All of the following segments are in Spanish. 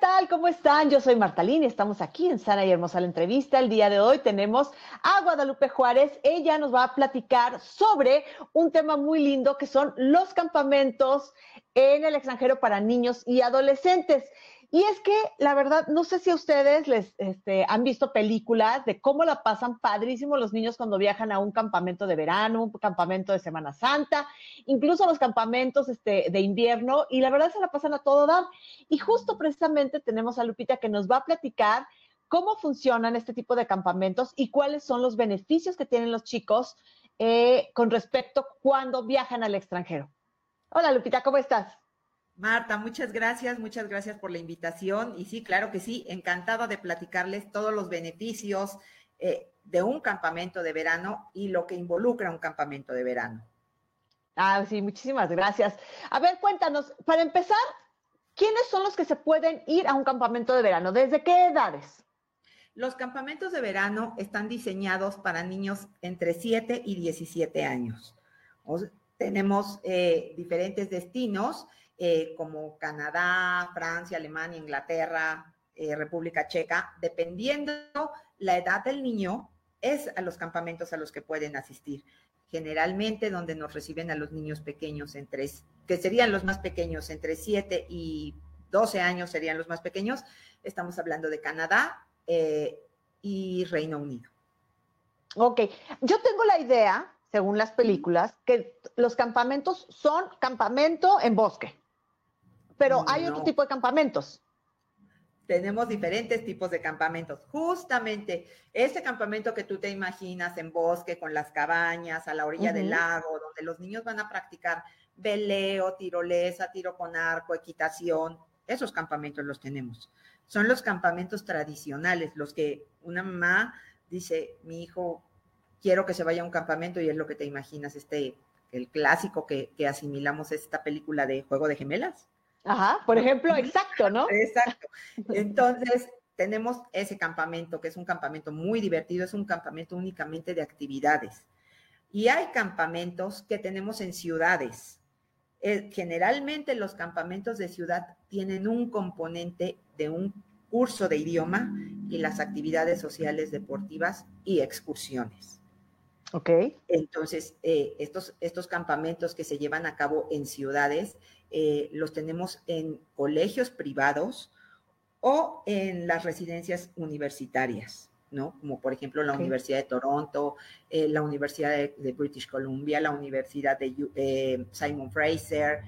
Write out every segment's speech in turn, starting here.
Tal? ¿Cómo están? Yo soy Martalín y estamos aquí en Sana y Hermosa la entrevista. El día de hoy tenemos a Guadalupe Juárez. Ella nos va a platicar sobre un tema muy lindo que son los campamentos en el extranjero para niños y adolescentes. Y es que, la verdad, no sé si ustedes les este, han visto películas de cómo la pasan padrísimo los niños cuando viajan a un campamento de verano, un campamento de Semana Santa, incluso los campamentos este, de invierno, y la verdad se la pasan a todo dar. Y justo precisamente tenemos a Lupita que nos va a platicar cómo funcionan este tipo de campamentos y cuáles son los beneficios que tienen los chicos eh, con respecto cuando viajan al extranjero. Hola Lupita, ¿cómo estás? Marta, muchas gracias, muchas gracias por la invitación. Y sí, claro que sí, encantada de platicarles todos los beneficios eh, de un campamento de verano y lo que involucra un campamento de verano. Ah, sí, muchísimas gracias. A ver, cuéntanos, para empezar, ¿quiénes son los que se pueden ir a un campamento de verano? ¿Desde qué edades? Los campamentos de verano están diseñados para niños entre 7 y 17 años. tenemos eh, diferentes destinos eh, como Canadá, Francia, Alemania, Inglaterra, eh, República Checa, dependiendo la edad del niño, es a los campamentos a los que pueden asistir. Generalmente donde nos reciben a los niños pequeños, entre, que serían los más pequeños, entre 7 y 12 años serían los más pequeños, estamos hablando de Canadá eh, y Reino Unido. Ok, yo tengo la idea, según las películas, que los campamentos son campamento en bosque pero hay otro tipo de campamentos. Tenemos diferentes tipos de campamentos. Justamente ese campamento que tú te imaginas en bosque, con las cabañas, a la orilla del lago, donde los niños van a practicar veleo, tirolesa, tiro con arco, equitación, esos campamentos los tenemos. Son los campamentos tradicionales, los que una mamá dice, mi hijo, quiero que se vaya a un campamento y es lo que te imaginas, este, el clásico que, que asimilamos esta película de Juego de Gemelas. Ajá, por ejemplo, exacto, ¿no? Exacto. Entonces, tenemos ese campamento, que es un campamento muy divertido, es un campamento únicamente de actividades. Y hay campamentos que tenemos en ciudades. Eh, generalmente los campamentos de ciudad tienen un componente de un curso de idioma y las actividades sociales deportivas y excursiones. Ok. Entonces, eh, estos, estos campamentos que se llevan a cabo en ciudades eh, los tenemos en colegios privados o en las residencias universitarias, ¿no? Como por ejemplo la Universidad de Toronto, eh, la Universidad de, British Columbia, la Universidad de eh, Simon Fraser,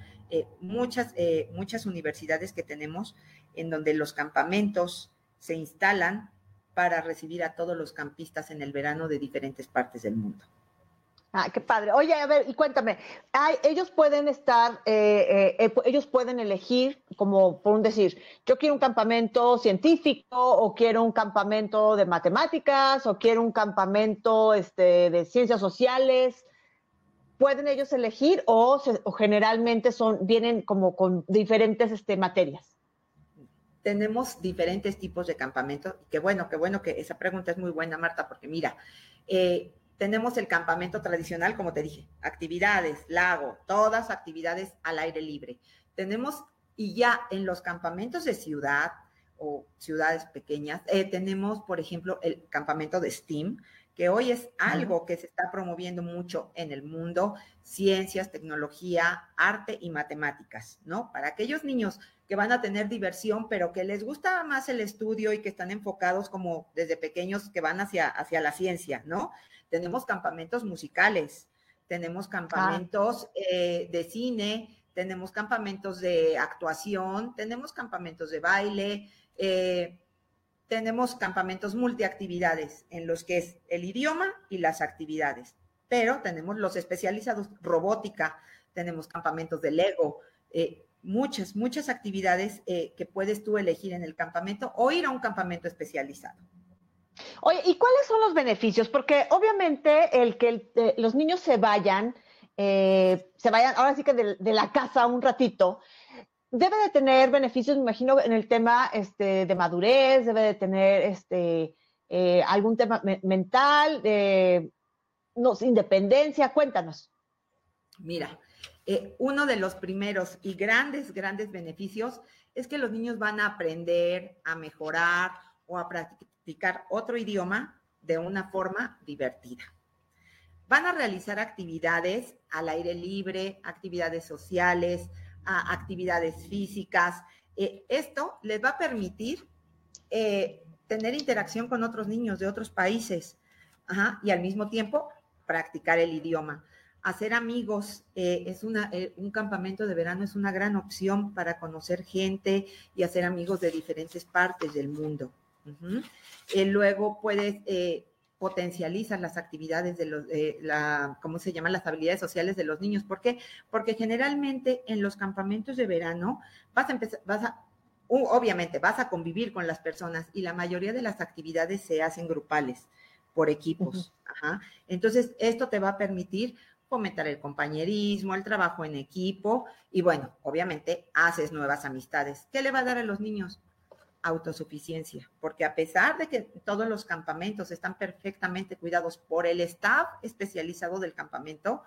muchas, muchas universidades que tenemos en donde los campamentos se instalan para recibir a todos los campistas en el verano de diferentes partes del mundo. Ah, qué padre. Oye, a ver, y cuéntame, ellos pueden estar, eh, eh, eh, ellos pueden elegir, como por un decir, yo quiero un campamento científico, o quiero un campamento de matemáticas, o quiero un campamento este, de ciencias sociales. ¿Pueden ellos elegir o, generalmente son, vienen como con diferentes este, materias? Tenemos diferentes tipos de campamentos. Qué bueno, qué bueno que esa pregunta es muy buena, Marta, porque mira, tenemos el campamento tradicional, como te dije, actividades, lago, todas actividades al aire libre. Tenemos, y ya en los campamentos de ciudad o ciudades pequeñas, eh, tenemos, por ejemplo, el campamento de STEAM, que hoy es algo que se está promoviendo mucho en el mundo, ciencias, tecnología, arte y matemáticas, ¿no? Para aquellos niños que van a tener diversión, pero que les gusta más el estudio y que están enfocados como desde pequeños que van hacia, hacia la ciencia, ¿no? tenemos campamentos musicales, tenemos ah. campamentos eh, de cine, tenemos campamentos de actuación, tenemos campamentos de baile, eh, tenemos campamentos multiactividades en los que es el idioma y las actividades, pero tenemos los especializados robótica, tenemos campamentos de Lego, eh, muchas, muchas actividades eh, que puedes tú elegir en el campamento o ir a un campamento especializado. Oye, ¿y cuáles son los beneficios? Porque obviamente el que eh, los niños se vayan, se vayan ahora sí que de, la casa un ratito, debe de tener beneficios, me imagino, en el tema este, de madurez, debe de tener este, algún tema mental, no, independencia, cuéntanos. Mira, eh, uno de los primeros y grandes, grandes beneficios es que los niños van a aprender, a mejorar o a practicar otro idioma de una forma divertida. Van a realizar actividades al aire libre, actividades sociales, actividades físicas. Eh, esto les va a permitir eh, tener interacción con otros niños de otros países y al mismo tiempo practicar el idioma hacer amigos eh, es una, un campamento de verano es una gran opción para conocer gente y hacer amigos de diferentes partes del mundo. Eh, luego puedes potencializar las actividades de los, la, ¿cómo se llaman? Las habilidades sociales de los niños. ¿Por qué? Porque generalmente en los campamentos de verano vas a empezar, vas a, obviamente vas a convivir con las personas y la mayoría de las actividades se hacen grupales por equipos. Entonces, esto te va a permitir fomentar el compañerismo, el trabajo en equipo y bueno, obviamente haces nuevas amistades. ¿Qué le va a dar a los niños? Autosuficiencia, porque a pesar de que todos los campamentos están perfectamente cuidados por el staff especializado del campamento,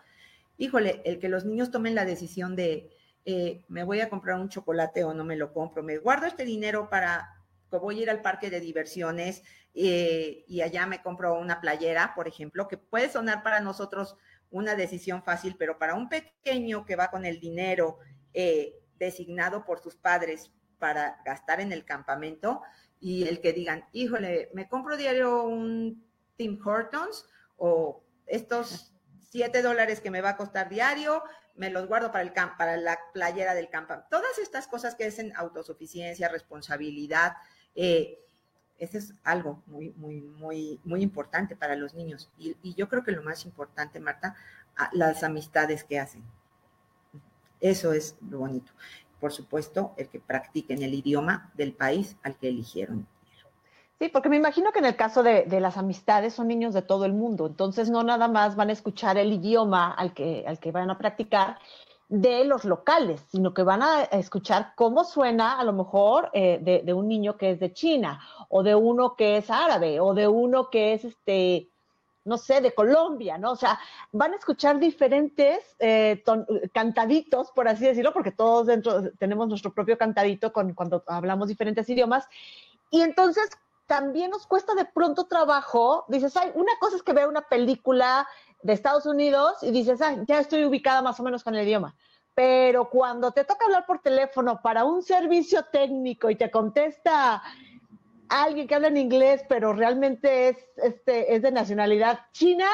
híjole, el que los niños tomen la decisión de eh, me voy a comprar un chocolate o no me lo compro, me guardo este dinero para que voy a ir al parque de diversiones eh, y allá me compro una playera, por ejemplo, que puede sonar para nosotros una decisión fácil, pero para un pequeño que va con el dinero eh, designado por sus padres para gastar en el campamento y el que digan, híjole, me compro diario un Tim Hortons o estos siete dólares que me va a costar diario, me los guardo para, el para la playera del campamento. Todas estas cosas que es en autosuficiencia, responsabilidad, eh, es algo muy, muy, muy, muy importante para los niños. Y, yo creo que lo más importante, Marta, las amistades que hacen. Eso es lo bonito. Por supuesto, el que practiquen el idioma del país al que eligieron. Sí, porque me imagino que en el caso de, de, las amistades son niños de todo el mundo, entonces no nada más van a escuchar el idioma al que, al que van a practicar, de los locales, sino que van a escuchar cómo suena a lo mejor eh, de, un niño que es de China, o de uno que es árabe, o de uno que es, este, no sé, de Colombia, ¿no? O sea, van a escuchar diferentes eh, cantaditos, por así decirlo, porque todos dentro tenemos nuestro propio cantadito con, cuando hablamos diferentes idiomas. Y entonces también nos cuesta de pronto trabajo, dices, ay, una cosa es que vea una película de Estados Unidos y dices, ah, ya estoy ubicada más o menos con el idioma. Pero cuando te toca hablar por teléfono para un servicio técnico y te contesta alguien que habla en inglés, pero realmente es, este, es de nacionalidad china,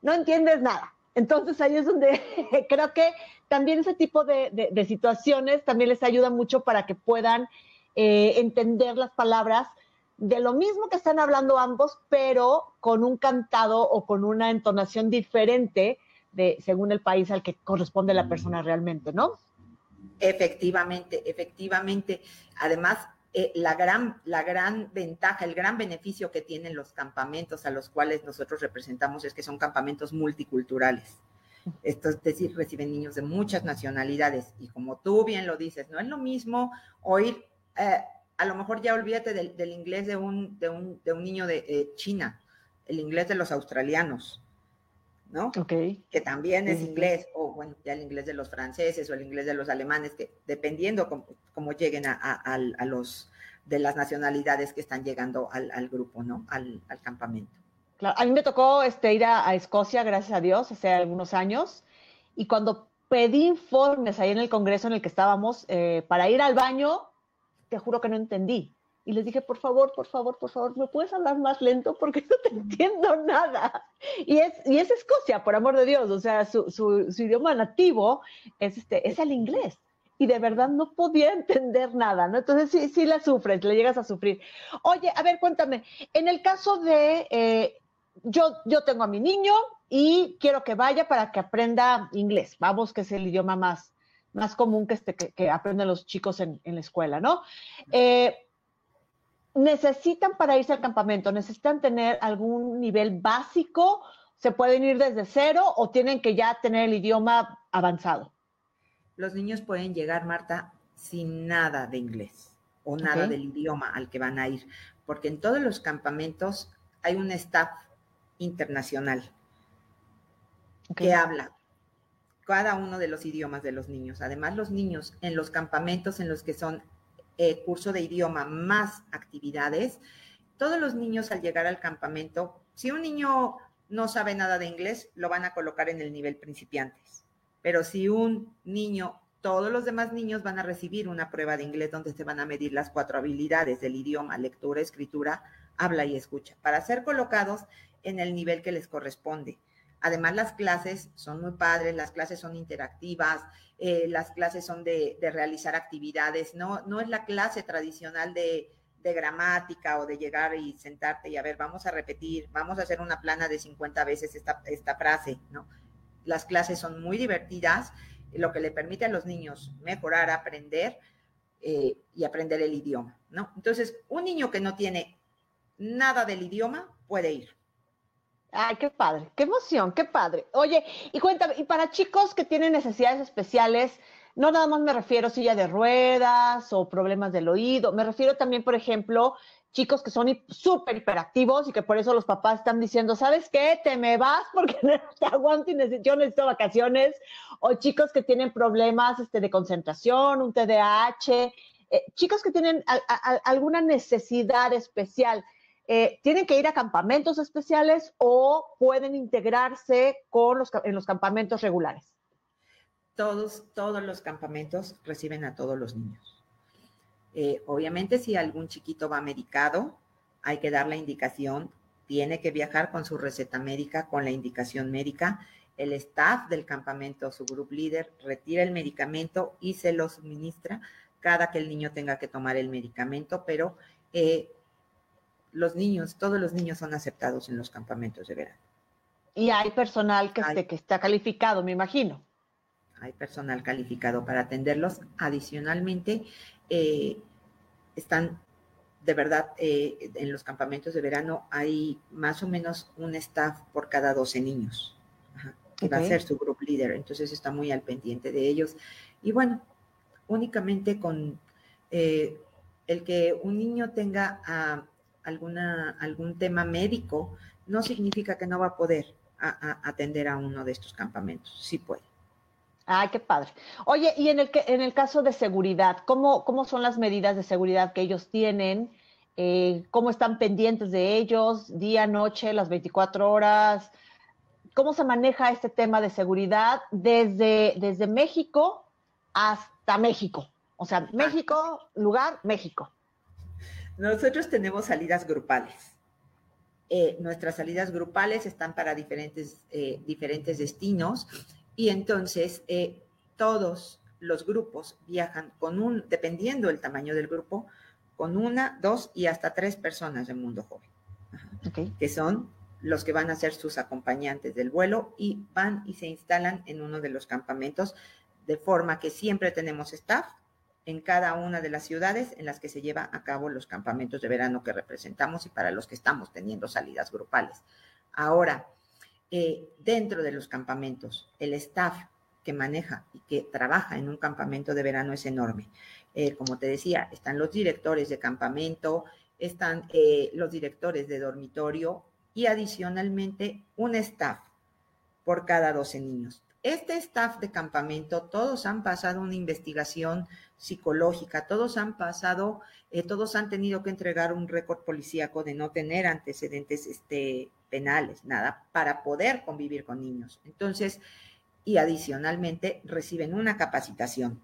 no entiendes nada. Entonces ahí es donde creo que también ese tipo de, de, situaciones también les ayuda mucho para que puedan eh, entender las palabras de lo mismo que están hablando ambos, pero con un cantado o con una entonación diferente de según el país al que corresponde la persona realmente, ¿no? Efectivamente, efectivamente. Además, eh, la, gran, la gran ventaja, el gran beneficio que tienen los campamentos a los cuales nosotros representamos es que son campamentos multiculturales. Esto es decir, reciben niños de muchas nacionalidades y como tú bien lo dices, no es lo mismo oír eh, a lo mejor ya olvídate del, inglés de un, de, un, de un, niño de eh, China, el inglés de los australianos, ¿no? Que también es inglés, o bueno, ya el inglés de los franceses o el inglés de los alemanes, que dependiendo cómo, lleguen a, los de las nacionalidades que están llegando al, grupo, ¿no? Al, campamento. Claro, a mí me tocó este, ir a, Escocia, gracias a Dios, hace algunos años, y cuando pedí informes ahí en el congreso en el que estábamos eh, para ir al baño, te juro que no entendí. Y les dije, por favor, por favor, por favor, ¿me puedes hablar más lento? Porque no te entiendo nada. Y es, y es Escocia, por amor de Dios. O sea, su, su, idioma nativo es, este, es el inglés. Y de verdad no podía entender nada, ¿no? Entonces sí, sí la sufres, le llegas a sufrir. Oye, a ver, cuéntame, en el caso de, eh, yo, yo tengo a mi niño y quiero que vaya para que aprenda inglés, vamos, que es el idioma más, más común que, este, que, aprenden los chicos en, la escuela, ¿no? Eh, necesitan para irse al campamento, necesitan tener algún nivel básico, se pueden ir desde cero o tienen que ya tener el idioma avanzado. Los niños pueden llegar, Marta, sin nada de inglés o nada del idioma al que van a ir, porque en todos los campamentos hay un staff internacional que habla cada uno de los idiomas de los niños. Además, los niños en los campamentos en los que son eh, curso de idioma más actividades, todos los niños al llegar al campamento, si un niño no sabe nada de inglés, lo van a colocar en el nivel principiantes. Pero si un niño, todos los demás niños van a recibir una prueba de inglés donde se van a medir las cuatro habilidades del idioma, lectura, escritura, habla y escucha, para ser colocados en el nivel que les corresponde. Además, las clases son muy padres, las clases son interactivas, eh, las clases son de, realizar actividades, no, no es la clase tradicional de, gramática o de llegar y sentarte y a ver, vamos a repetir, vamos a hacer una plana de 50 veces esta, esta frase, ¿no? Las clases son muy divertidas, lo que le permite a los niños mejorar, aprender eh, y aprender el idioma, ¿no? Entonces, un niño que no tiene nada del idioma puede ir Ay, qué padre, qué emoción, qué padre. Oye, y cuéntame, y para chicos que tienen necesidades especiales, no nada más me refiero a silla de ruedas o problemas del oído, me refiero también, por ejemplo, chicos que son súper hiperactivos y que por eso los papás están diciendo, ¿sabes qué? Te me vas porque no te aguanto y necesito, yo necesito vacaciones. O chicos que tienen problemas este, de concentración, un TDAH, eh, chicos que tienen alguna necesidad especial. Eh, ¿tienen que ir a campamentos especiales o pueden integrarse con los, en los campamentos regulares? Todos, todos los campamentos reciben a todos los niños. Eh, obviamente, si algún chiquito va medicado, hay que dar la indicación, tiene que viajar con su receta médica, con la indicación médica. El staff del campamento, su group leader, retira el medicamento y se lo suministra cada que el niño tenga que tomar el medicamento, pero eh, los niños, todos los niños son aceptados en los campamentos de verano. Y hay personal que, esté, que está calificado, me imagino. Hay personal calificado para atenderlos. Adicionalmente, eh, están, de verdad, eh, en los campamentos de verano hay más o menos un staff por cada 12 niños, que va a ser su group leader. Entonces está muy al pendiente de ellos. Y bueno, únicamente con eh, el que un niño tenga a alguna, algún tema médico, no significa que no va a poder atender a uno de estos campamentos. Sí puede. Ay, qué padre. Oye, y en el, en el caso de seguridad, ¿cómo, ¿cómo son las medidas de seguridad que ellos tienen? Eh, ¿Cómo están pendientes de ellos día, noche, las 24 horas? ¿Cómo se maneja este tema de seguridad desde, desde México hasta México? O sea, México, lugar, México. Nosotros tenemos salidas grupales. Eh, nuestras salidas grupales están para diferentes, eh, diferentes destinos y entonces eh, todos los grupos viajan con un, dependiendo del tamaño del grupo, con una, dos y hasta tres personas del mundo joven, que son los que van a ser sus acompañantes del vuelo y van y se instalan en uno de los campamentos, de forma que siempre tenemos staff en cada una de las ciudades en las que se lleva a cabo los campamentos de verano que representamos y para los que estamos teniendo salidas grupales. Ahora, eh, dentro de los campamentos, el staff que maneja y que trabaja en un campamento de verano es enorme. Eh, como te decía, están los directores de campamento, están eh, los directores de dormitorio y adicionalmente un staff por cada 12 niños. Este staff de campamento, todos han pasado una investigación psicológica, todos han pasado, eh, todos han tenido que entregar un récord policíaco de no tener antecedentes este, penales, nada, para poder convivir con niños. Entonces, y adicionalmente reciben una capacitación.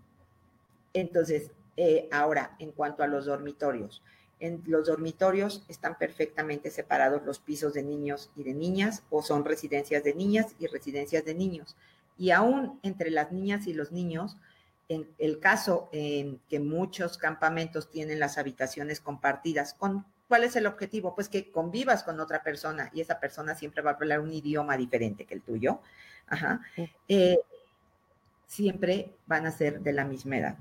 Entonces, eh, ahora, en cuanto a los dormitorios, en los dormitorios están perfectamente separados los pisos de niños y de niñas o son residencias de niñas y residencias de niños y aún entre las niñas y los niños, en el caso en que muchos campamentos tienen las habitaciones compartidas, con, ¿cuál es el objetivo? Pues que convivas con otra persona y esa persona siempre va a hablar un idioma diferente que el tuyo. Ajá. Eh, siempre van a ser de la misma edad.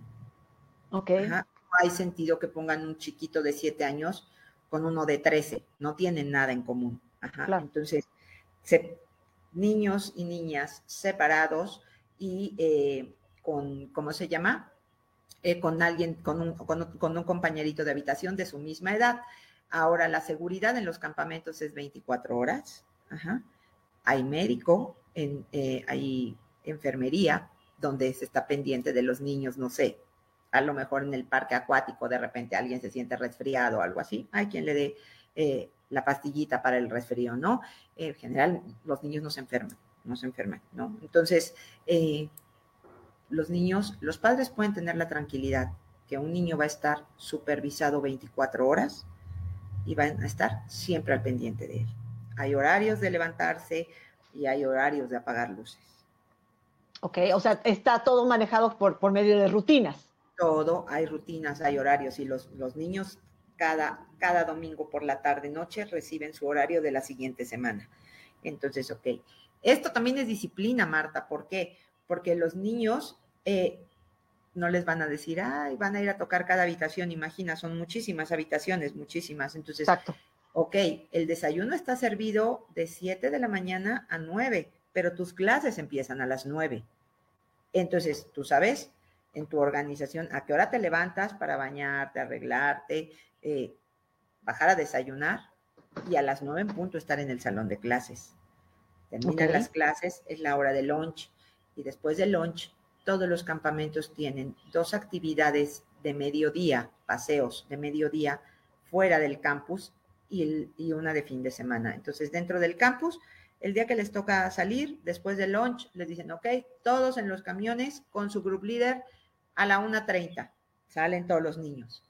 Ok. No hay sentido que pongan un chiquito de 7 años con uno de 13, no tienen nada en común. Ajá. Entonces, niños y niñas separados y eh, con, ¿cómo se llama? Eh, con alguien, con un, con un compañerito de habitación de su misma edad. Ahora, la seguridad en los campamentos es 24 horas. Hay médico, en, eh, hay enfermería, donde se está pendiente de los niños, no sé, a lo mejor en el parque acuático de repente alguien se siente resfriado o algo así, hay quien le dé eh, la pastillita para el resfrío, ¿no? En general, los niños no se enferman, no se enferman, ¿no? Entonces, eh, los niños, los padres pueden tener la tranquilidad que un niño va a estar supervisado 24 horas y van a estar siempre al pendiente de él. Hay horarios de levantarse y hay horarios de apagar luces. Ok, o sea, está todo manejado por, por medio de rutinas. Todo, hay rutinas, hay horarios y los, los niños cada, cada domingo por la tarde noche reciben su horario de la siguiente semana. Entonces, ok. Esto también es disciplina, Marta. ¿Por qué? Porque los niños eh, no les van a decir, ay, van a ir a tocar cada habitación. Imagina, son muchísimas habitaciones, muchísimas. Entonces, Exacto. ok, el desayuno está servido de 7 de la mañana a 9 pero tus clases empiezan a las 9. Entonces, tú sabes en tu organización a qué hora te levantas para bañarte, arreglarte, eh, bajar a desayunar y a las 9 en punto estar en el salón de clases. Terminan las clases, es la hora de lunch y después del lunch todos los campamentos tienen dos actividades de mediodía, paseos de mediodía fuera del campus y, y una de fin de semana. Entonces, dentro del campus el día que les toca salir, después del lunch, les dicen, ok, todos en los camiones con su group leader a la 1.30. Salen todos los niños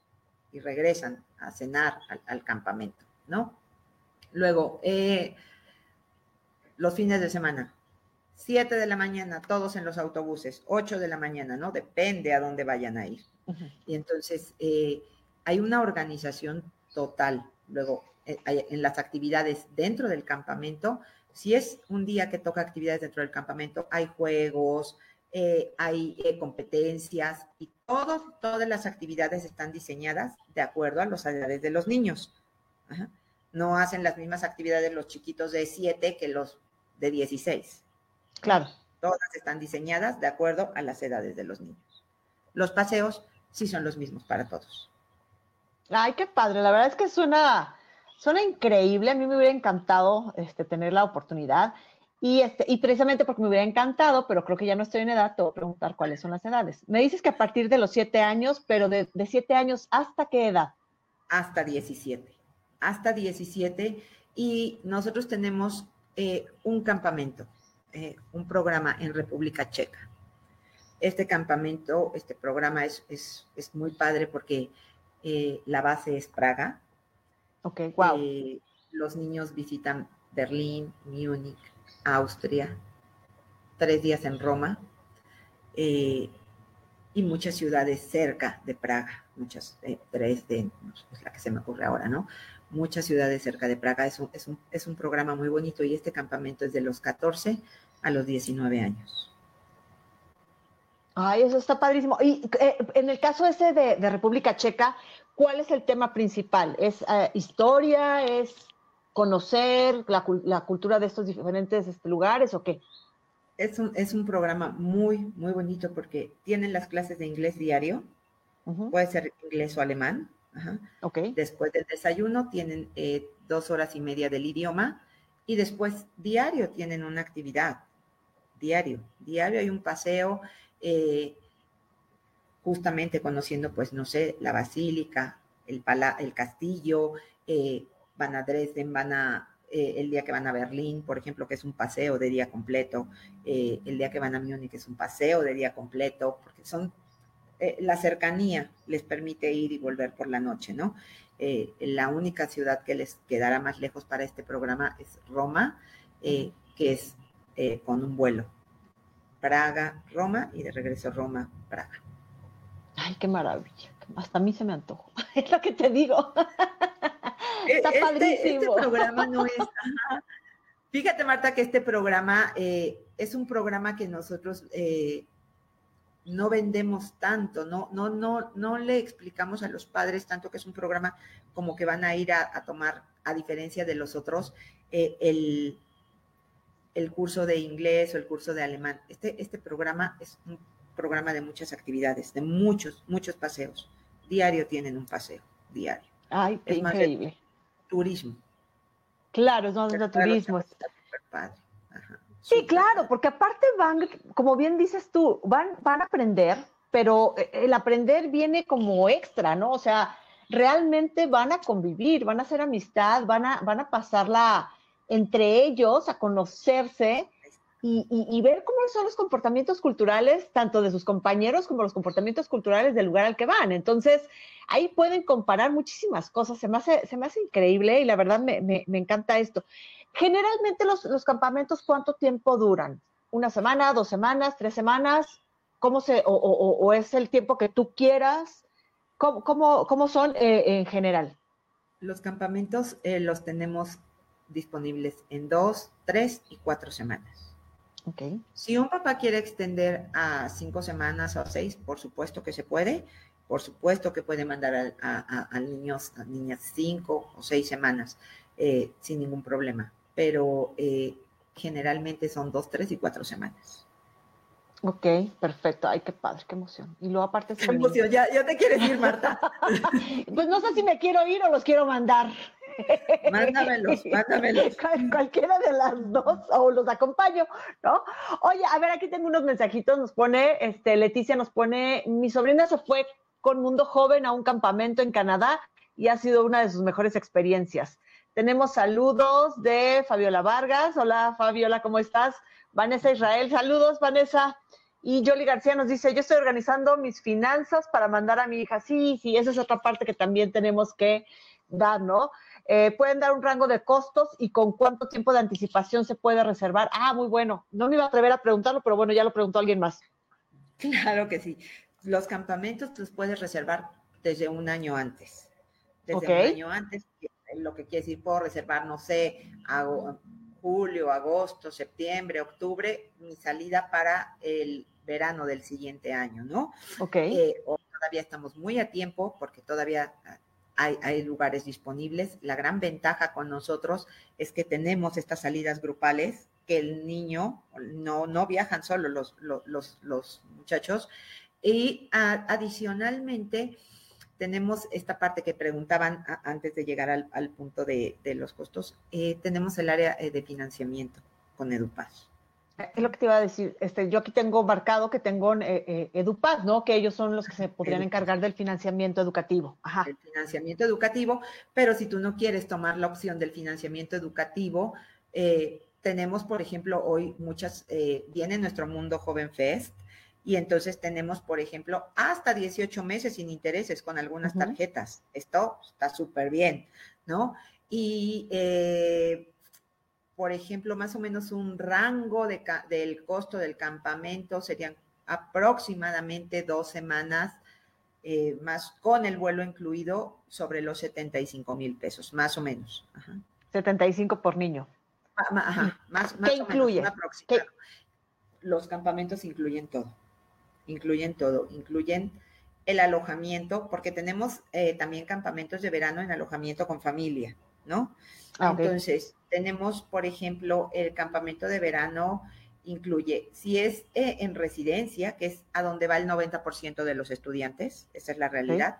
y regresan a cenar al, campamento, ¿no? Luego, eh, los fines de semana, 7 de la mañana, todos en los autobuses, 8 de la mañana, ¿no? Depende a dónde vayan a ir. Y entonces, eh, hay una organización total. Luego, eh, en las actividades dentro del campamento, si es un día que toca actividades dentro del campamento, hay juegos, eh, hay eh, competencias y todas las actividades están diseñadas de acuerdo a los edades de los niños. No hacen las mismas actividades los chiquitos de 7 que los de 16. Claro. Todas están diseñadas de acuerdo a las edades de los niños. Los paseos sí son los mismos para todos. Ay, qué padre. La verdad es que Suena increíble, a mí me hubiera encantado este, tener la oportunidad. Y, este, y precisamente porque me hubiera encantado, pero creo que ya no estoy en edad, te voy a preguntar cuáles son las edades. Me dices que a partir de los siete años, pero de, siete años, ¿hasta qué edad? Hasta 17. Hasta 17. Y nosotros tenemos eh, un campamento, eh, un programa en República Checa. Este campamento, este programa es, es, es muy padre porque eh, la base es Praga, Ok, wow. Los niños visitan Berlín, Múnich, Austria, tres días en Roma eh, y muchas ciudades cerca de Praga, muchas, eh, Dresden, es la que se me ocurre ahora, ¿no? Muchas ciudades cerca de Praga. Es un, es, un, es un programa muy bonito y este campamento es de los 14 a los 19 años. Ay, eso está padrísimo. Y eh, en el caso ese de, de, República Checa, ¿cuál es el tema principal? ¿Es eh, historia? ¿Es conocer la, la, cultura de estos diferentes este, lugares o qué? Es un, es un programa muy, muy bonito porque tienen las clases de inglés diario, puede ser inglés o alemán. Ajá. Okay. Después del desayuno tienen eh, dos horas y media del idioma y después diario tienen una actividad. Diario, diario hay un paseo, eh, justamente conociendo, pues, no sé, la basílica, el, el castillo, eh, van a Dresden, van a, eh, el día que van a Berlín, por ejemplo, que es un paseo de día completo, eh, el día que van a Múnich es un paseo de día completo, porque son, la cercanía les permite ir y volver por la noche, ¿no? la única ciudad que les quedará más lejos para este programa es Roma, que es con un vuelo. Praga, Roma y de regreso Roma, Praga. Ay, qué maravilla. Hasta a mí se me antojó. Es lo que te digo. E, Está este, padrísimo. Este programa no es. Fíjate, Marta, que este programa eh, es un programa que nosotros eh, no vendemos tanto, no, no, no, no le explicamos a los padres tanto que es un programa como que van a ir a, tomar, a diferencia de los otros, eh, el, el curso de inglés o el curso de alemán. Este, este programa es un programa de muchas actividades, de muchos, muchos paseos. Diario tienen un paseo, diario. Ay, qué increíble. Turismo. Claro, es más de turismo. Sí, claro, porque aparte van, como bien dices tú, van, van a aprender, pero eh, el aprender viene como extra, ¿no? O sea, realmente van a convivir, van a hacer amistad, van a, van a pasarla entre ellos, a conocerse y, ver cómo son los comportamientos culturales, tanto de sus compañeros como los comportamientos culturales del lugar al que van. Entonces, ahí pueden comparar muchísimas cosas. Se me hace, se me hace increíble y la verdad me, encanta esto. Generalmente los, campamentos, ¿cuánto tiempo duran? ¿Una semana, dos semanas, tres semanas? ¿Cómo se, o, es el tiempo que tú quieras? ¿Cómo, cómo, cómo son eh, en general? Los campamentos eh, los tenemos disponibles en dos, tres y cuatro semanas. Okay. Si un papá quiere extender a cinco semanas o seis, por supuesto que se puede. Por supuesto que puede mandar a, niños, a niñas cinco o seis semanas eh, sin ningún problema. Pero eh, generalmente son dos, tres y cuatro semanas. Ok, perfecto. Ay, qué padre, qué emoción. Y luego aparte... Qué emoción, ya, ya te quieres ir, Marta. pues no sé si me quiero ir o los quiero mandar. Mándamelos, mándamelos. Cualquiera de las dos, o los acompaño, ¿no? Oye, a ver, aquí tengo unos mensajitos, nos pone, este, Leticia nos pone, mi sobrina se fue con Mundo Joven a un campamento en Canadá y ha sido una de sus mejores experiencias. Tenemos saludos de Fabiola Vargas. Hola, Fabiola, ¿cómo estás? Vanessa Israel, saludos, Vanessa. Y Jolly García nos dice, yo estoy organizando mis finanzas para mandar a mi hija. Sí, sí, esa es otra parte que también tenemos que dar, ¿no? Eh, pueden dar un rango de costos y con cuánto tiempo de anticipación se puede reservar. Ah, muy bueno. No me iba a atrever a preguntarlo, pero bueno, ya lo preguntó alguien más. Claro que sí. Los campamentos los puedes reservar desde un año antes. Desde un año antes, lo que quiere decir, puedo reservar, no sé, hago julio, agosto, septiembre, octubre, mi salida para el verano del siguiente año, ¿no? Ok. Eh, todavía estamos muy a tiempo porque todavía hay, lugares disponibles. La gran ventaja con nosotros es que tenemos estas salidas grupales, que el niño, no, no viajan solo los, los, los, muchachos. Y adicionalmente, tenemos esta parte que preguntaban antes de llegar al, punto de, los costos. Eh, tenemos el área eh, de financiamiento con EduPaz. Es lo que te iba a decir. Este, yo aquí tengo marcado que tengo eh, eh, EduPaz, ¿no? Que ellos son los que se podrían encargar del financiamiento educativo. Ajá. El financiamiento educativo, pero si tú no quieres tomar la opción del financiamiento educativo, eh, tenemos, por ejemplo, hoy muchas, viene nuestro Mundo Joven Fest, y entonces tenemos, por ejemplo, hasta 18 meses sin intereses con algunas tarjetas. Esto está súper bien, ¿no? Y por ejemplo, más o menos un rango de, del costo del campamento serían aproximadamente dos semanas eh, más con el vuelo incluido sobre los 75 mil pesos, más o menos. Ajá. 75 por niño. Ajá, más, ¿Qué incluye? Los campamentos incluyen todo, incluyen todo, incluyen el alojamiento, porque tenemos eh, también campamentos de verano en alojamiento con familia, ¿no? Ah, Entonces, tenemos, por ejemplo, el campamento de verano incluye, si es eh, en residencia, que es a donde va el 90% de los estudiantes, esa es la realidad,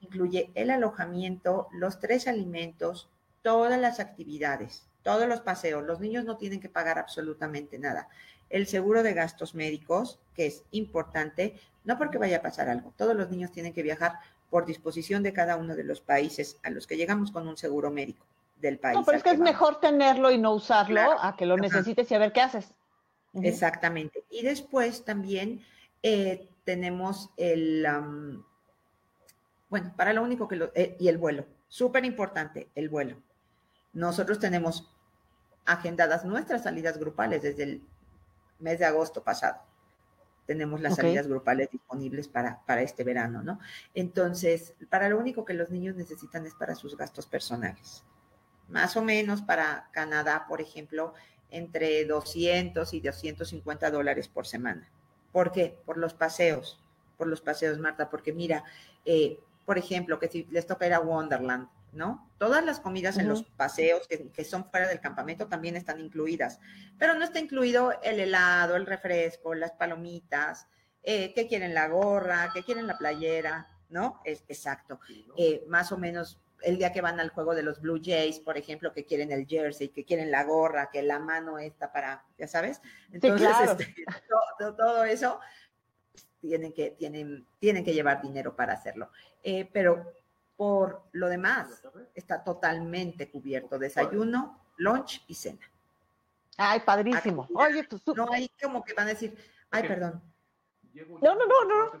incluye el alojamiento, los tres alimentos, todas las actividades, todos los paseos. Los niños no tienen que pagar absolutamente nada. El seguro de gastos médicos, que es importante, no porque vaya a pasar algo, todos los niños tienen que viajar por disposición de cada uno de los países a los que llegamos con un seguro médico del país. No, pero es que, es mejor tenerlo y no usarlo a que lo necesites y a ver qué haces. Exactamente. Y después también eh, tenemos el, bueno, para lo único que lo, eh, y el vuelo, súper importante, el vuelo. Nosotros tenemos agendadas nuestras salidas grupales desde el mes de agosto pasado. Tenemos las salidas grupales disponibles para, para este verano, ¿no? Entonces, para lo único que los niños necesitan es para sus gastos personales más o menos para Canadá, por ejemplo, entre 200 y 250 dólares por semana, ¿Por qué? Por los paseos, por los paseos, Marta, porque mira, eh, por ejemplo, que si les toca ir a Wonderland, ¿no? Todas las comidas en los paseos que, son fuera del campamento también están incluidas, pero no está incluido el helado, el refresco, las palomitas, eh, que quieren la gorra, que quieren la playera, ¿no? Es exacto. Eh, más o menos el día que van al juego de los Blue Jays, por ejemplo, que quieren el jersey, que quieren la gorra, que la mano está para, ya sabes. Entonces, este, todo, eso tienen que, tienen, tienen que llevar dinero para hacerlo. Eh, pero por lo demás, está totalmente cubierto. Desayuno, lunch y cena. Ay, padrísimo. Oye, tú, No hay como que van a decir, ay, perdón, no, no, no, no.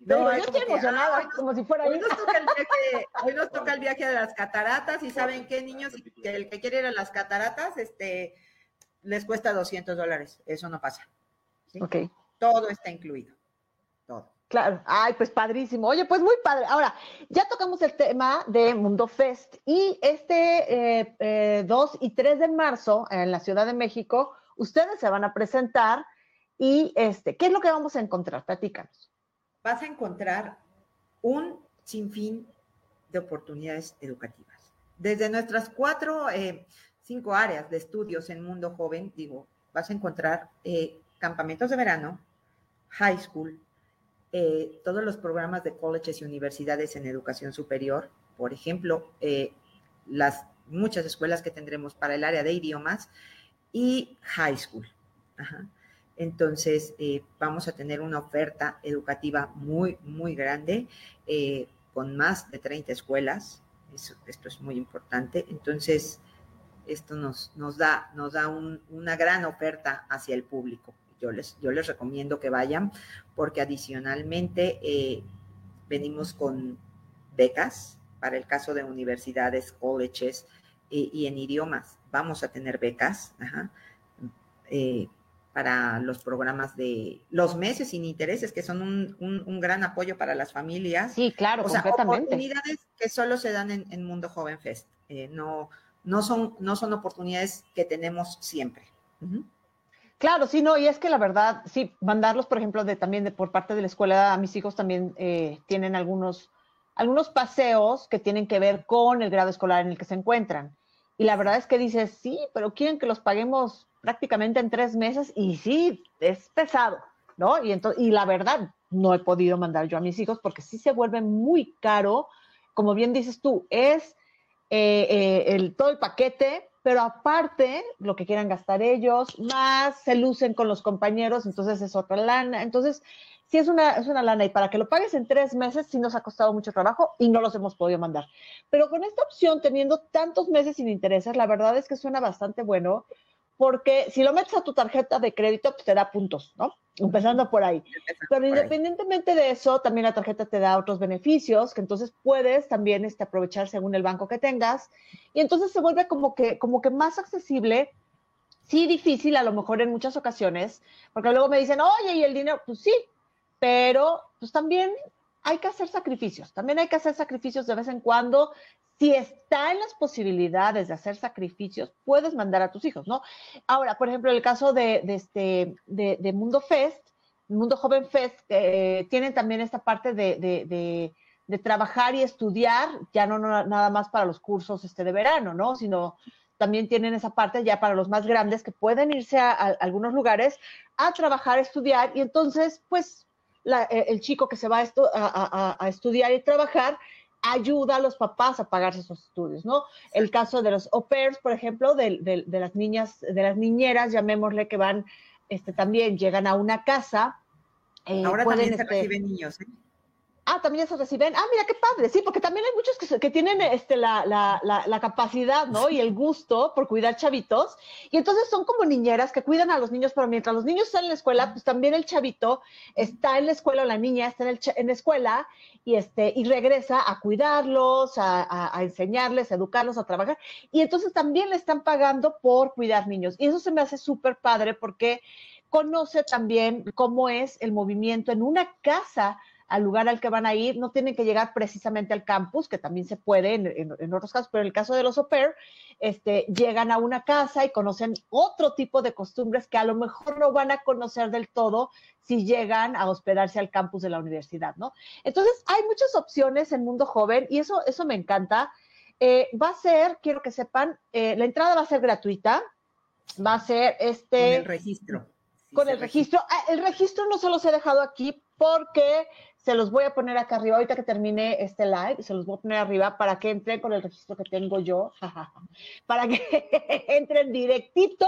No, yo estoy emocionada, ah, como si fuera hoy nos, toca el viaje, hoy nos toca el viaje de las cataratas y saben qué, niños, que el que quiere ir a las cataratas, este, les cuesta 200 dólares. Eso no pasa. Ok. Todo está incluido. Claro, ay, pues padrísimo. Oye, pues muy padre. Ahora, ya tocamos el tema de Mundo Fest y este eh, 2 eh, y 3 de marzo en la Ciudad de México, ustedes se van a presentar y este, ¿qué es lo que vamos a encontrar? Platícanos. Vas a encontrar un sinfín de oportunidades educativas. Desde nuestras cuatro, eh, cinco áreas de estudios en Mundo Joven, digo, vas a encontrar eh, campamentos de verano, high school, eh, todos los programas de colleges y universidades en educación superior, por ejemplo, las muchas escuelas que tendremos para el área de idiomas y high school. Entonces, eh, vamos a tener una oferta educativa muy, muy grande, eh, con más de 30 escuelas. esto es muy importante. Entonces, esto nos, nos da, nos da una gran oferta hacia el público. Yo les, yo les recomiendo que vayan porque adicionalmente eh, venimos con becas para el caso de universidades, colleges y en idiomas. Vamos a tener becas. Ajá para los programas de los meses sin intereses, que son un, gran apoyo para las familias. Sí, claro, o Sea, oportunidades que solo se dan en, Mundo Joven Fest. Eh, no, no, son, no son oportunidades que tenemos siempre. Claro, sí, no, y es que la verdad, sí, mandarlos, por ejemplo, de también de, por parte de la escuela, a mis hijos también eh, tienen algunos, algunos paseos que tienen que ver con el grado escolar en el que se encuentran. Y la verdad es que dices, sí, pero quieren que los paguemos prácticamente en tres meses y sí, es pesado, ¿no? Y, y la verdad, no he podido mandar yo a mis hijos porque sí se vuelve muy caro, como bien dices tú, es eh, eh, el, todo el paquete, pero aparte, lo que quieran gastar ellos, más se lucen con los compañeros, entonces es otra lana. Entonces, sí es una, es una lana y para que lo pagues en tres meses sí nos ha costado mucho trabajo y no los hemos podido mandar. Pero con esta opción, teniendo tantos meses sin intereses, la verdad es que suena bastante bueno porque si lo metes a tu tarjeta de crédito, pues te da puntos, ¿no? Empezando por ahí. Pero independientemente de eso, también la tarjeta te da otros beneficios, que entonces puedes también este, aprovechar según el banco que tengas, y entonces se vuelve como que, como que más accesible, sí difícil a lo mejor en muchas ocasiones, porque luego me dicen, oye, ¿y el dinero? Pues sí, pero pues también hay que hacer sacrificios, también hay que hacer sacrificios de vez en cuando si está en las posibilidades de hacer sacrificios, puedes mandar a tus hijos, ¿no? Ahora, por ejemplo, el caso de, este, de, Mundo Fest, Mundo Joven Fest, eh, tienen también esta parte de, trabajar y estudiar, ya no, nada más para los cursos este, de verano, ¿no? Sino también tienen esa parte ya para los más grandes que pueden irse a, algunos lugares a trabajar, estudiar, y entonces, pues, el chico que se va a estudiar y trabajar, ayuda a los papás a pagarse sus estudios, ¿no? El caso de los au pairs, por ejemplo, de, las niñas, de las niñeras, llamémosle, que van, este, también llegan a una casa. Eh, Ahora también se este, reciben niños, ¿eh? Ah, también se reciben. Ah, mira qué padre, sí, porque también hay muchos que, que tienen este, la, la, la, capacidad, ¿no? Y el gusto por cuidar chavitos. Y entonces son como niñeras que cuidan a los niños, pero mientras los niños están en la escuela, pues también el chavito está en la escuela o la niña está en, el, en la escuela y, este, y regresa a cuidarlos, a, a, enseñarles, a educarlos, a trabajar. Y entonces también le están pagando por cuidar niños. Y eso se me hace súper padre porque conoce también cómo es el movimiento en una casa al lugar al que van a ir, no tienen que llegar precisamente al campus, que también se puede en, otros casos, pero en el caso de los au pair, este, llegan a una casa y conocen otro tipo de costumbres que a lo mejor no van a conocer del todo si llegan a hospedarse al campus de la universidad, ¿no? Entonces, hay muchas opciones en Mundo Joven y eso, eso me encanta. Eh, va a ser, quiero que sepan, eh, la entrada va a ser gratuita, va a ser este... Con el registro. con el registro. Ah, el registro no se los he dejado aquí porque se los voy a poner acá arriba, ahorita que termine este live, se los voy a poner arriba para que entren con el registro que tengo yo, para que entren directito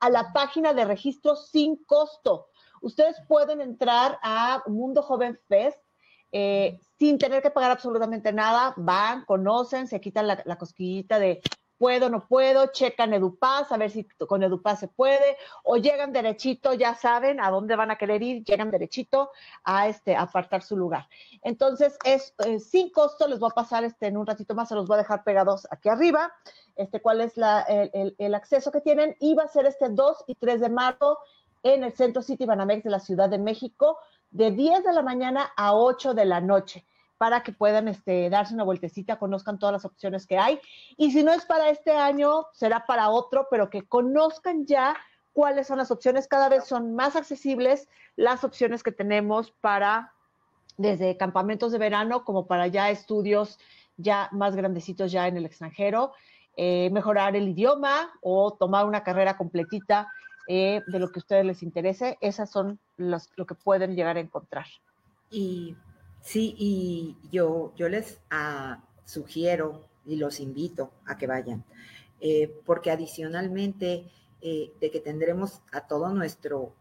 a la página de registro sin costo. Ustedes pueden entrar a Mundo Joven Fest eh, sin tener que pagar absolutamente nada, van, conocen, se quitan la, la cosquillita de puedo, no puedo, checan Edupaz, a ver si con Edupaz se puede, o llegan derechito, ya saben a dónde van a querer ir, llegan derechito a este apartar su lugar. Entonces, es eh, sin costo, les voy a pasar este en un ratito más, se los voy a dejar pegados aquí arriba, este cuál es la, el, el, acceso que tienen, y va a ser este 2 y 3 de marzo en el Centro City Banamex de la Ciudad de México, de 10 de la mañana a 8 de la noche para que puedan este, darse una vueltecita, conozcan todas las opciones que hay. Y si no es para este año, será para otro, pero que conozcan ya cuáles son las opciones. Cada vez son más accesibles las opciones que tenemos para desde campamentos de verano como para ya estudios ya más grandecitos ya en el extranjero, eh, mejorar el idioma o tomar una carrera completita eh, de lo que a ustedes les interese. Esas son lo que pueden llegar a encontrar. Y Sí, y yo, yo les ah, sugiero y los invito a que vayan, eh, porque adicionalmente eh, de que tendremos a todo nuestro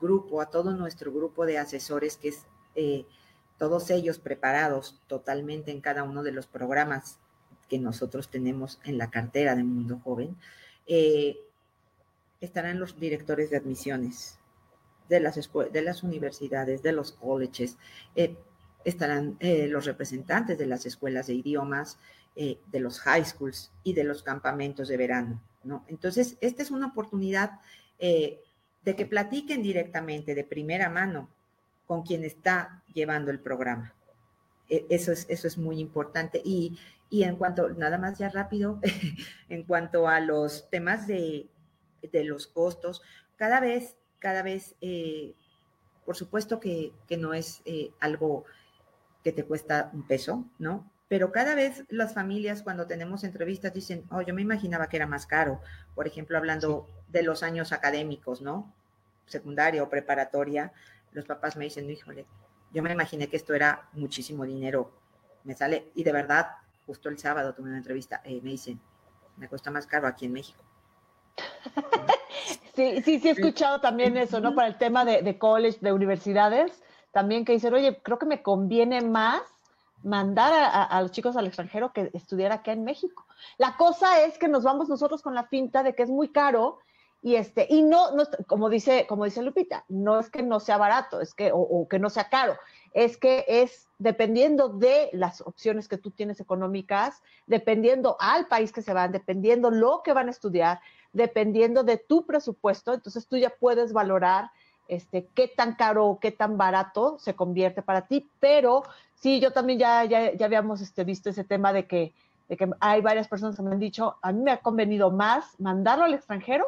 grupo, a todo nuestro grupo de asesores, que es eh, todos ellos preparados totalmente en cada uno de los programas que nosotros tenemos en la cartera de Mundo Joven, estarán los directores de admisiones de las, de las universidades, de los colleges, estarán eh, los representantes de las escuelas de idiomas, eh, de los high schools y de los campamentos de verano, ¿no? Entonces, esta es una oportunidad eh, de que platiquen directamente, de primera mano, con quien está llevando el programa. E, eso es, eso es muy importante. Y, y en cuanto, nada más ya rápido, en cuanto a los temas de, de los costos, cada vez, cada vez, por supuesto que, que no es algo que te cuesta un peso, ¿no? Pero cada vez las familias cuando tenemos entrevistas dicen, oh, yo me imaginaba que era más caro, por ejemplo, hablando de los años académicos, ¿no? Secundaria o preparatoria, los papás me dicen, híjole, yo me imaginé que esto era muchísimo dinero, me sale, y de verdad, justo el sábado tuve una entrevista, eh, me dicen, me cuesta más caro aquí en México. Sí, sí, sí he escuchado también eso, ¿no? Para el tema de, de college, de universidades, también que dicen, oye, creo que me conviene más mandar a, los chicos al extranjero que estudiar acá en México. La cosa es que nos vamos nosotros con la finta de que es muy caro y este y no, no como dice como dice Lupita, no es que no sea barato, es que o, que no sea caro, es que es dependiendo de las opciones que tú tienes económicas, dependiendo al país que se van, dependiendo lo que van a estudiar, dependiendo de tu presupuesto, entonces tú ya puedes valorar este, qué tan caro o qué tan barato se convierte para ti, pero sí, yo también ya, ya, ya habíamos este, visto ese tema de que, de que hay varias personas que me han dicho, a mí me ha convenido más mandarlo al extranjero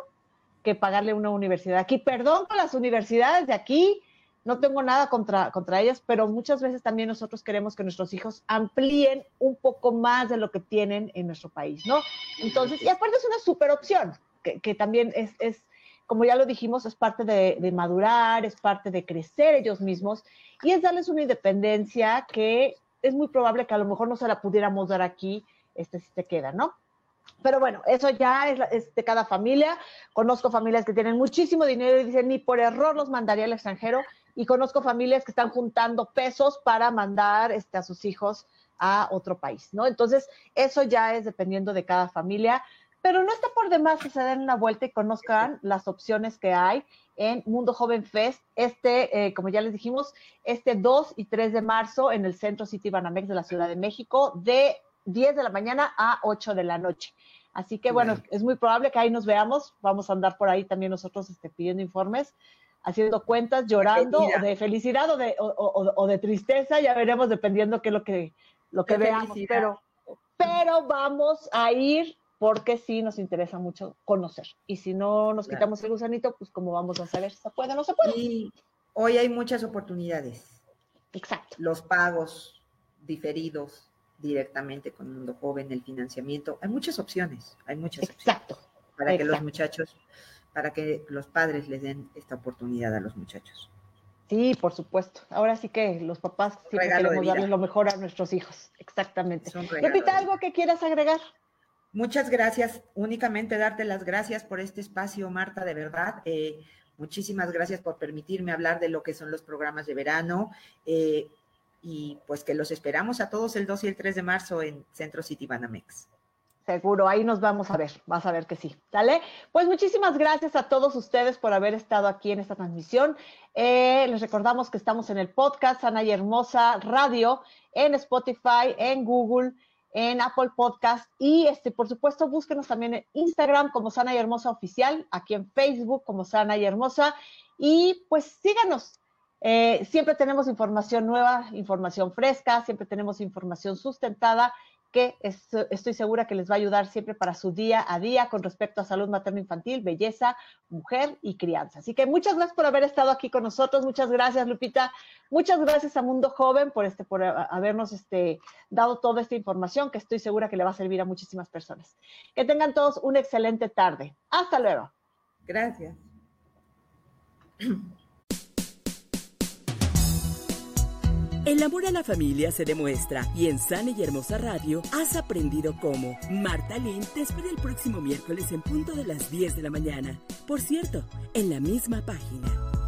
que pagarle una universidad aquí. Perdón con las universidades de aquí, no tengo nada contra, contra ellas, pero muchas veces también nosotros queremos que nuestros hijos amplíen un poco más de lo que tienen en nuestro país, ¿no? Entonces, y aparte es una super opción, que, que también es, es como ya lo dijimos, es parte de, madurar, es parte de crecer ellos mismos y es darles una independencia que es muy probable que a lo mejor no se la pudiéramos dar aquí, este si te queda, ¿no? Pero bueno, eso ya es, de cada familia. Conozco familias que tienen muchísimo dinero y dicen, ni por error los mandaría al extranjero. Y conozco familias que están juntando pesos para mandar este, a sus hijos a otro país, ¿no? Entonces, eso ya es dependiendo de cada familia pero no está por demás que se den una vuelta y conozcan las opciones que hay en Mundo Joven Fest, este, eh, como ya les dijimos, este 2 y 3 de marzo en el Centro City Banamex de la Ciudad de México, de 10 de la mañana a 8 de la noche. Así que bueno, es muy probable que ahí nos veamos. Vamos a andar por ahí también nosotros este, pidiendo informes haciendo cuentas, llorando, o de felicidad o de, o, de tristeza, ya veremos dependiendo qué es lo que, lo que veamos, pero, pero vamos a ir porque sí nos interesa mucho conocer. Y si no nos quitamos el gusanito, pues cómo vamos a saber si se puede o no se puede. Y hoy hay muchas oportunidades. Exacto. Los pagos diferidos directamente con Mundo Joven, el financiamiento, hay muchas opciones, hay muchas Exacto. opciones para que los muchachos, para que los padres les den esta oportunidad a los muchachos. Sí, por supuesto. Ahora sí que los papás siempre queremos darle lo mejor a nuestros hijos. Exactamente. Repita algo que quieras agregar. Muchas gracias. Únicamente darte las gracias por este espacio, Marta, de verdad. Eh, muchísimas gracias por permitirme hablar de lo que son los programas de verano. Eh, y pues que los esperamos a todos el 2 y el 3 de marzo en Centro City Banamex. Seguro, ahí nos vamos a ver, vas a ver que sí, ¿sale? Pues muchísimas gracias a todos ustedes por haber estado aquí en esta transmisión. Eh, les recordamos que estamos en el podcast Ana y Hermosa Radio, en Spotify, en Google, en Apple Podcast. Y este, por supuesto, búsquenos también en Instagram como Sana y Hermosa Oficial, aquí en Facebook como Sana y Hermosa. Y pues síganos. Eh, siempre tenemos información nueva, información fresca, siempre tenemos información sustentada que estoy segura que les va a ayudar siempre para su día a día con respecto a salud materno-infantil, belleza, mujer y crianza. Así que muchas gracias por haber estado aquí con nosotros. Muchas gracias, Lupita. Muchas gracias a Mundo Joven por, este, por habernos este, dado toda esta información que estoy segura que le va a servir a muchísimas personas. Que tengan todos una excelente tarde. Hasta luego. Gracias. El amor a la familia se demuestra y en Sana y Hermosa Radio has aprendido cómo. Marta Lynn te espera el próximo miércoles en punto de las 10 de la mañana. Por cierto, en la misma página.